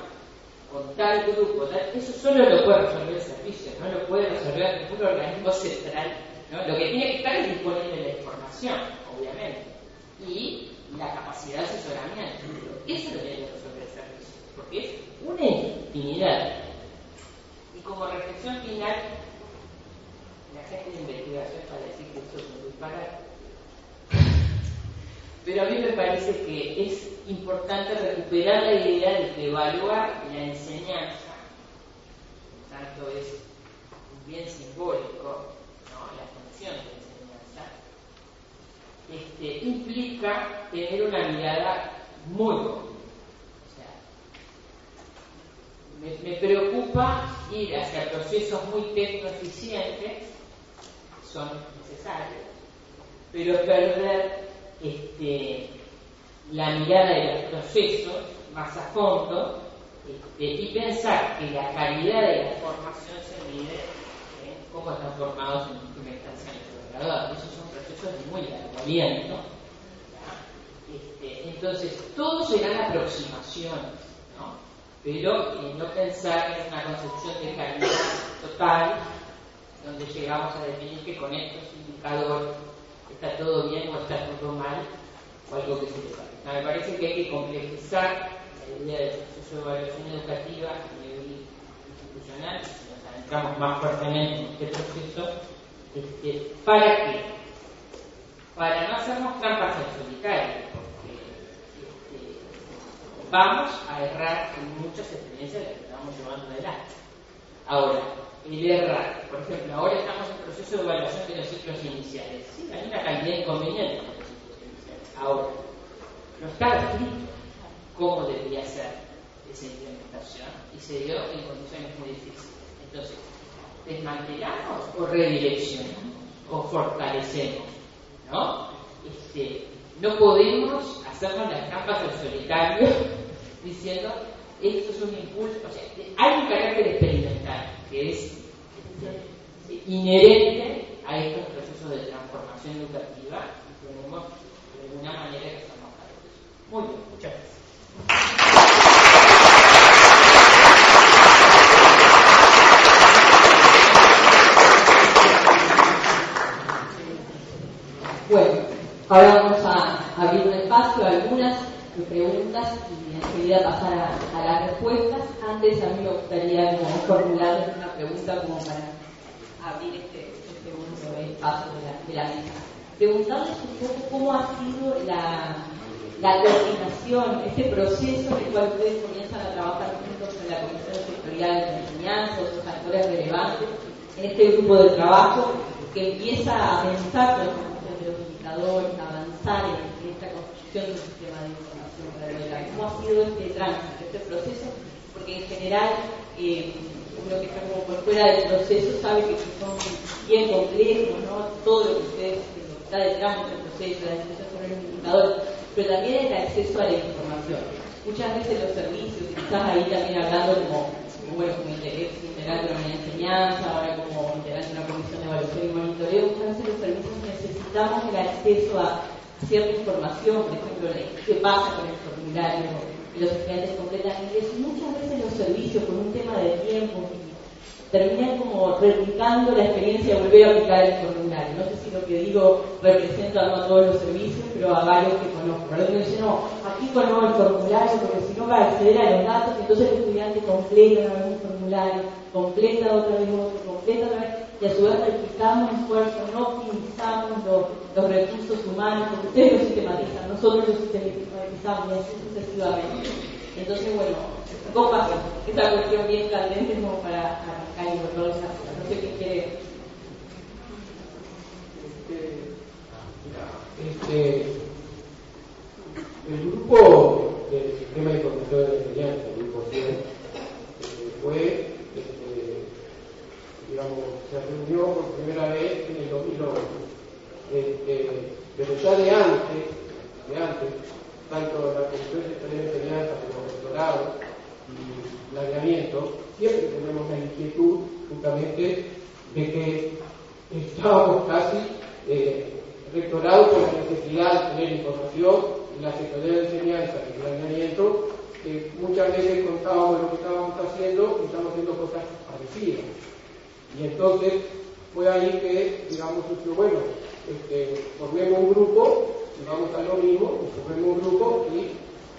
con tal grupo, eso solo lo puede resolver el servicio, no lo puede resolver ningún organismo central. Lo que tiene que estar es disponible la información, obviamente, y la capacidad de asesoramiento. Eso es lo tiene que resolver el servicio, porque es una infinidad. Y como reflexión final, la gente de investigación para decir que esto es un disparate. Pero a mí me parece que es importante recuperar la idea de que evaluar la enseñanza, tanto es un bien simbólico, la función de enseñanza, este, implica tener una mirada muy O me, me, preocupa ir hacia procesos muy tecnoeficientes, son necesarios, pero perder este, la mirada de los procesos más a fondo este, y pensar que la calidad de la formación se mide en cómo están formados en última instancia nuestros graduados. Esos son procesos de muy largo. Este, entonces, todo serán aproximaciones, pero eh, no pensar en una concepción de calidad total donde llegamos a definir que con estos indicadores está todo bien o está todo mal o algo que se le parezca. Me parece que hay que complejizar la idea del proceso de evaluación educativa a nivel institucional, nos adentramos más fuertemente en este proceso, este, ¿para qué? Para no hacernos trampas en solitario, porque este, vamos a errar en muchas experiencias que estamos llevando adelante. Ahora, el errar. Por ejemplo, ahora estamos en proceso de evaluación de los ciclos iniciales. Sí, hay una cantidad inconveniente en los ciclos iniciales. Ahora, no está escrito cómo debería ser esa implementación y se dio en condiciones muy difíciles. Entonces, ¿desmantelamos o redireccionamos o fortalecemos? ¿No? Este, no podemos hacernos las trampas del solitario diciendo esto es un impulso, o sea, hay un carácter experimental que es inherente a estos procesos de transformación educativa y tenemos de alguna manera que estamos eso. Muy bien, muchas gracias. Bueno, ahora vamos a abrir un espacio a algunas preguntas y enseguida pasar a, las respuestas. Antes a mí me gustaría como formularles una pregunta como para abrir este, este segundo espacio de la, de la mesa. Preguntarles un poco cómo ha sido la, la coordinación, este proceso en el cual ustedes comienzan a trabajar juntos en la Comisión Sectorial de Enseñanza, los actores relevantes, en este grupo de trabajo que empieza a pensar con de los indicadores, a avanzar en esta construcción de un sistema de información ¿Cómo ha sido este tránsito, este proceso? Porque en general eh, uno que está como por fuera del proceso sabe que son bien complejos, ¿no? Todo lo que ustedes, que está detrás del proceso, la decisión sobre los indicadores, pero también el acceso a la información. Muchas veces los servicios, quizás ahí también hablando como, bueno, como integrante de una enseñanza, ahora como integrante de una comisión de evaluación y monitoreo, muchas veces los servicios necesitamos el acceso a cierta información, por ejemplo, qué pasa con el formulario, y los estudiantes completan inglés, muchas veces los servicios, por un tema de tiempo, terminan como replicando la experiencia de volver a aplicar el formulario. No sé si lo que digo representa a todos los servicios, pero a varios que conozco. Me dicen, no, aquí conozco el formulario porque si no va a acceder a los datos, entonces el estudiante completa una formulario, completa otra vez otro, completa otra vez, y a su vez replicamos esfuerzo, no optimizamos los, los recursos humanos, porque ustedes lo sistematizan, nosotros los sistematizamos y así sucesivamente. Entonces, bueno, ¿cómo pasa? Esa cuestión bien candente como para arrancar y a No sé qué quiere. Este, el grupo del sistema de información de enseñanza, el grupo 100, eh, fue, este, digamos, se reunió por primera vez en el 2011. Este, pero ya de antes, de antes, tanto la Comisión de Enseñanza como el doctorado y planeamiento, siempre tenemos la inquietud justamente de que estábamos casi eh, rectorados por la necesidad de tener información y la Secretaría de Enseñanza y planeamiento, que muchas veces contábamos lo que estábamos haciendo y estamos haciendo cosas parecidas. Y entonces fue ahí que, digamos, bueno, este, formemos un grupo y vamos a lo mismo, formemos un grupo y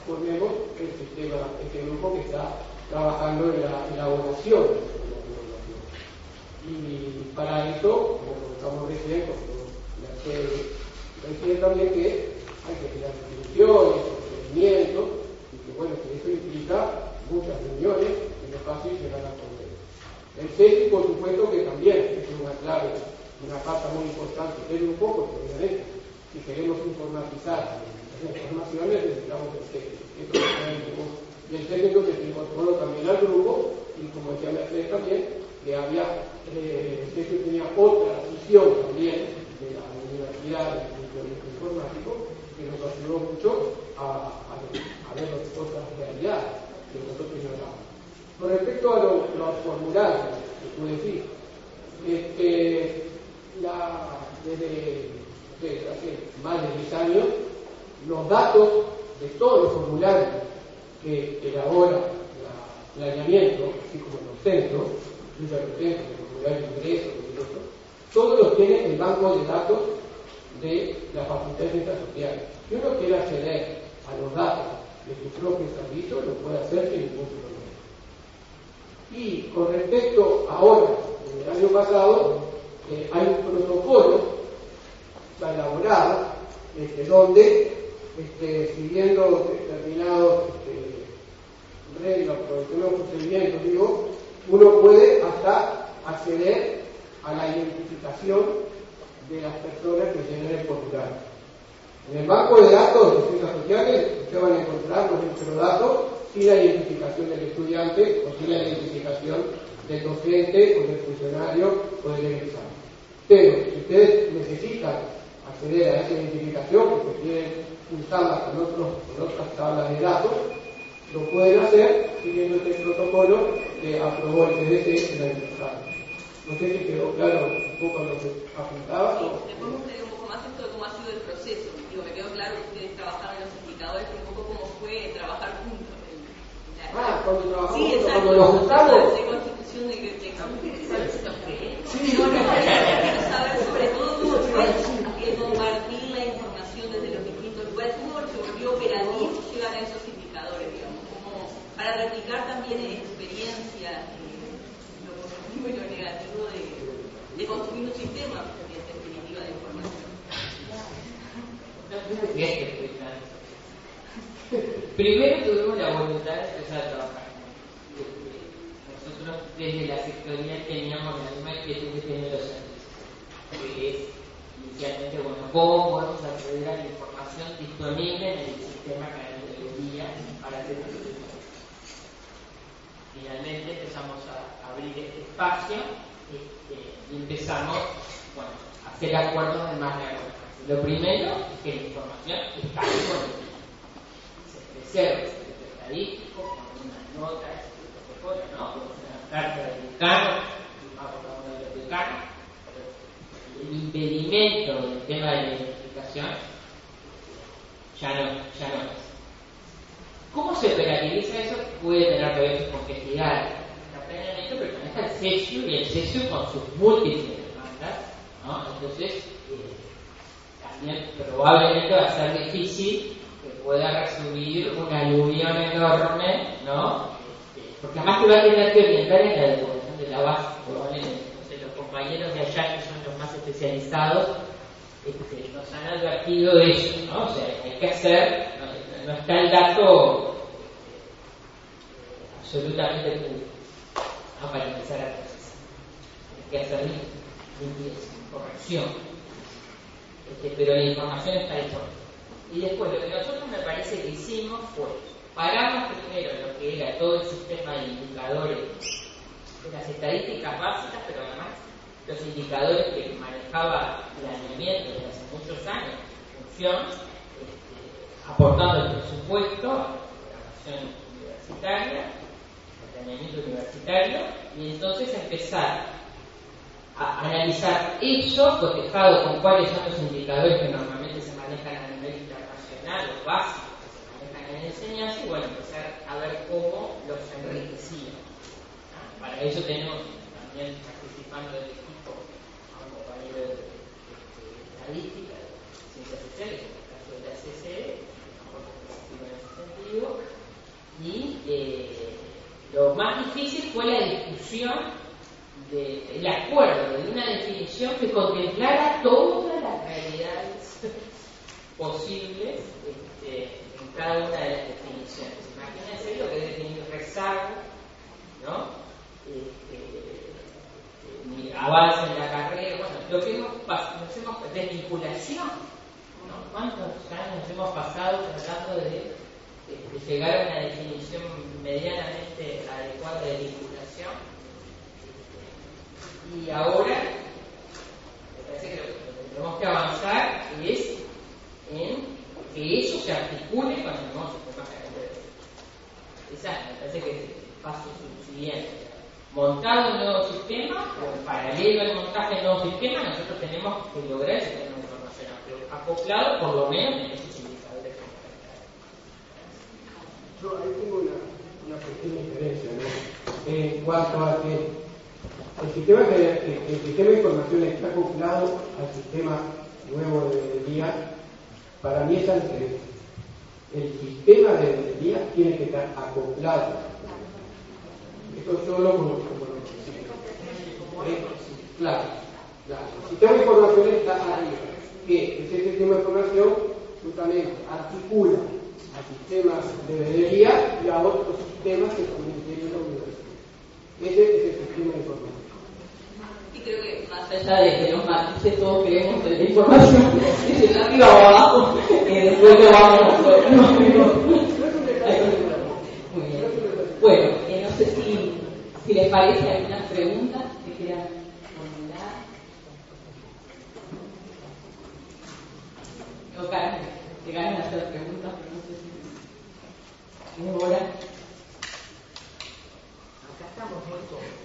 formemos el sistema, este grupo que está trabajando en la elaboración Y para eso, como estamos recién, recién también que hay que crear instituciones, procedimientos, y que bueno, que eso implica muchas reuniones y no es fácil llegar a poder. El CETI, por supuesto, que también es una clave, una parte muy importante del grupo, porque obviamente, si queremos informatizar las informaciones, necesitamos el CETI. Y el técnico que se incorporó también al grupo, y como decía Mercedes también, que había, eh, el tenía otra visión también de la universidad del informático, que nos ayudó mucho a, ver otras realidades que nosotros hablamos. Con respecto a los formularios, que puedo decir, este, desde, hace más de 10 años, los datos de todos los formularios que elabora el planeamiento, así como los centros, incluso los centros, el formulario de ingreso, todos los tiene el banco de datos de la Facultad de Ciencias Sociales. Si uno quiere acceder a los datos de su propio servicio, lo puede hacer sin ningún problema. Y con respecto ahora, en el año pasado, eh, hay un protocolo elaborado este, donde, este, siguiendo determinados este, reglas, procedimientos, digo, uno puede hasta acceder a la identificación de las personas que tienen el formulario. En el banco de datos de ciencias sociales, ustedes van a encontrar los datos sin la identificación del estudiante o sin la identificación del docente o del funcionario o del egresado. Pero si ustedes necesitan acceder a esa identificación porque quieren usarla con, otros, con otras tablas de datos, lo pueden hacer siguiendo este protocolo que aprobó el CDC el año pasado. No sé si quedó claro un poco lo que apuntaba. Sí, gustaría un poco más esto de cómo ha sido el proceso. Digo, me quedó claro que ustedes trabajaron en los indicadores, un poco cómo fue trabajar juntos. ah, cuando trabajamos sí, cuando nos juntamos. De constitución de de la información desde los distintos lugares, cómo se volvió operativo llegar a esos indicadores, digamos, como para replicar también experiencias y lo negativo de, de construir un sistema en definitiva de información. Primero tuvimos la voluntad de empezar a trabajar. Nosotros desde la sectoría teníamos la misma inquietud que tienen los servicios, que es inicialmente, bueno, cómo podemos acceder a la información disponible en el sistema canal de día para hacer Finalmente empezamos a abrir este espacio este, y empezamos bueno, a hacer acuerdos de más largo Lo primero que la información está disponible. Se preserva el estadístico con una nota, este protocolo, ¿no? con una carta del decano, firmada por uno de los. El impedimento del tema de la identificación ya no, ya no es. ¿Cómo se operativaliza eso? Puede tener que ver con complejidades pero también está el CESIO y el CESIO con sus múltiples demandas, ¿no? Entonces, probablemente va a ser difícil que pueda recibir una aluvión enorme, ¿no? Porque además que va a tener que orientar en la devolución de la base, probablemente. Entonces, los compañeros de allá, que son los más especializados, este, nos han advertido de eso, ¿no? O sea, hay que hacer, no, no está el dato eh, absolutamente público para empezar a procesar. Hay que hacer limpieza, corrección. Este, pero la información está disponible. Y después lo que nosotros me parece que hicimos fue paramos primero lo que era todo el sistema de indicadores las estadísticas básicas, pero además los indicadores que manejaba planeamiento desde hace muchos años función, este, aportando el presupuesto a la programación universitaria universitario y entonces empezar a analizar eso cotejado con cuáles son los indicadores que normalmente se manejan a nivel internacional, los básicos que se manejan en enseñanza y bueno, empezar a ver cómo los enriquecían. Para eso tenemos también participando del equipo a un compañero de, estadística, de ciencias sociales, en el caso de la CCE, y eh, lo más difícil fue la discusión del acuerdo de una definición que contemplara todas las realidades posibles este, en cada una de las definiciones. Imagínense lo que es definir rezago, ¿no? Este, este, avance en la carrera, bueno, lo que hemos nos hemos desvinculación. ¿Cuántos años hemos pasado tratando de de llegar a una definición medianamente adecuada de vinculación. Y ahora, me parece que lo que tenemos que avanzar es en que eso se articule con el nuevo sistema de Esa me parece que es el paso siguiente. Montar un nuevo sistema, o en paralelo al montaje del nuevo sistema, nosotros tenemos que lograr ese sistema información acoplado por lo menos en esos indicadores Yo ahí tengo una, una pequeña diferencia, ¿no? En cuanto a que el sistema, de, el, sistema de información está acoplado al sistema nuevo de día, para mí es al El sistema de día tiene que estar acoplado. Esto solo como, como lo que Claro, claro. El sistema de información está arriba, que ese sistema de información justamente articula a sistemas de veeduría y a otros sistemas que también tienen la universidad. Ese es el sistema de información creo que más allá de que los matices todos queremos de la información, desde de arriba o abajo, y después lo vamos Muy bien. Bueno, eh, no sé si, si les parece algunas preguntas que quieran de, ganas de hacer preguntas, pero no sé si es hora. Acá estamos muy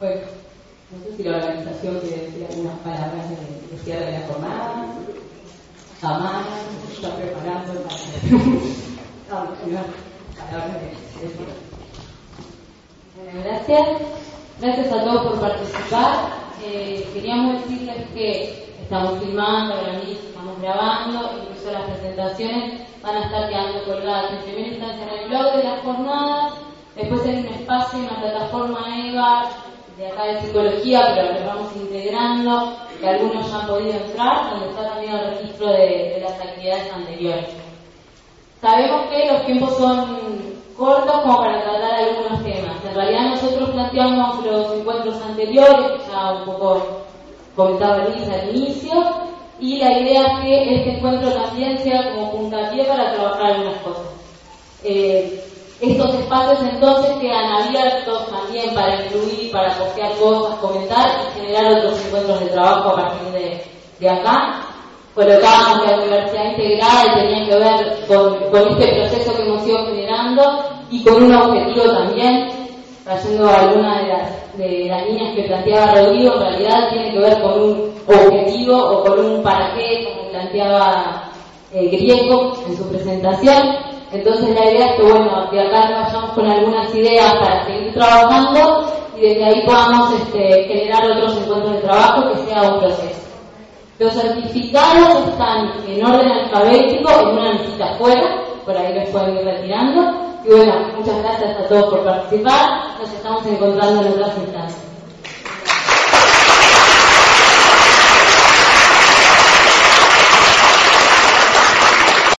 Bueno, no sé si la organización quiere decir algunas palabras de, cierre de la jornada. Tamara, está preparando para palabras de, Bueno, gracias. Gracias a todos por participar. Eh, queríamos decirles que estamos filmando, ahora mismo estamos grabando, incluso las presentaciones van a estar quedando colgadas en primera instancia en el blog de las jornadas, después en un espacio, en la plataforma EVA, de acá de psicología, pero que vamos integrando, que algunos ya han podido entrar, donde está también el registro de, las actividades anteriores. Sabemos que los tiempos son cortos como para tratar algunos temas. En realidad nosotros planteamos los encuentros anteriores, ya un poco comentaba Luis al inicio, y la idea es que este encuentro también sea como puntapié para trabajar algunas cosas. Eh, estos espacios entonces quedan abiertos también para incluir, para postear cosas, comentar y generar otros encuentros de trabajo a partir de, de acá. Colocábamos la universidad integrada y tenía que ver con, este proceso que hemos ido generando y con un objetivo también, trayendo alguna de las, de las líneas que planteaba Rodrigo, en realidad tiene que ver con un objetivo o con un para qué, como planteaba eh, Griego en su presentación entonces la idea es que, bueno, de acá nos vayamos con algunas ideas para seguir trabajando y desde ahí podamos este, generar otros encuentros de trabajo que sea un proceso. Los certificados están en orden alfabético en una visita afuera, por ahí los pueden ir retirando. Y bueno, muchas gracias a todos por participar, nos estamos encontrando en otras instancias.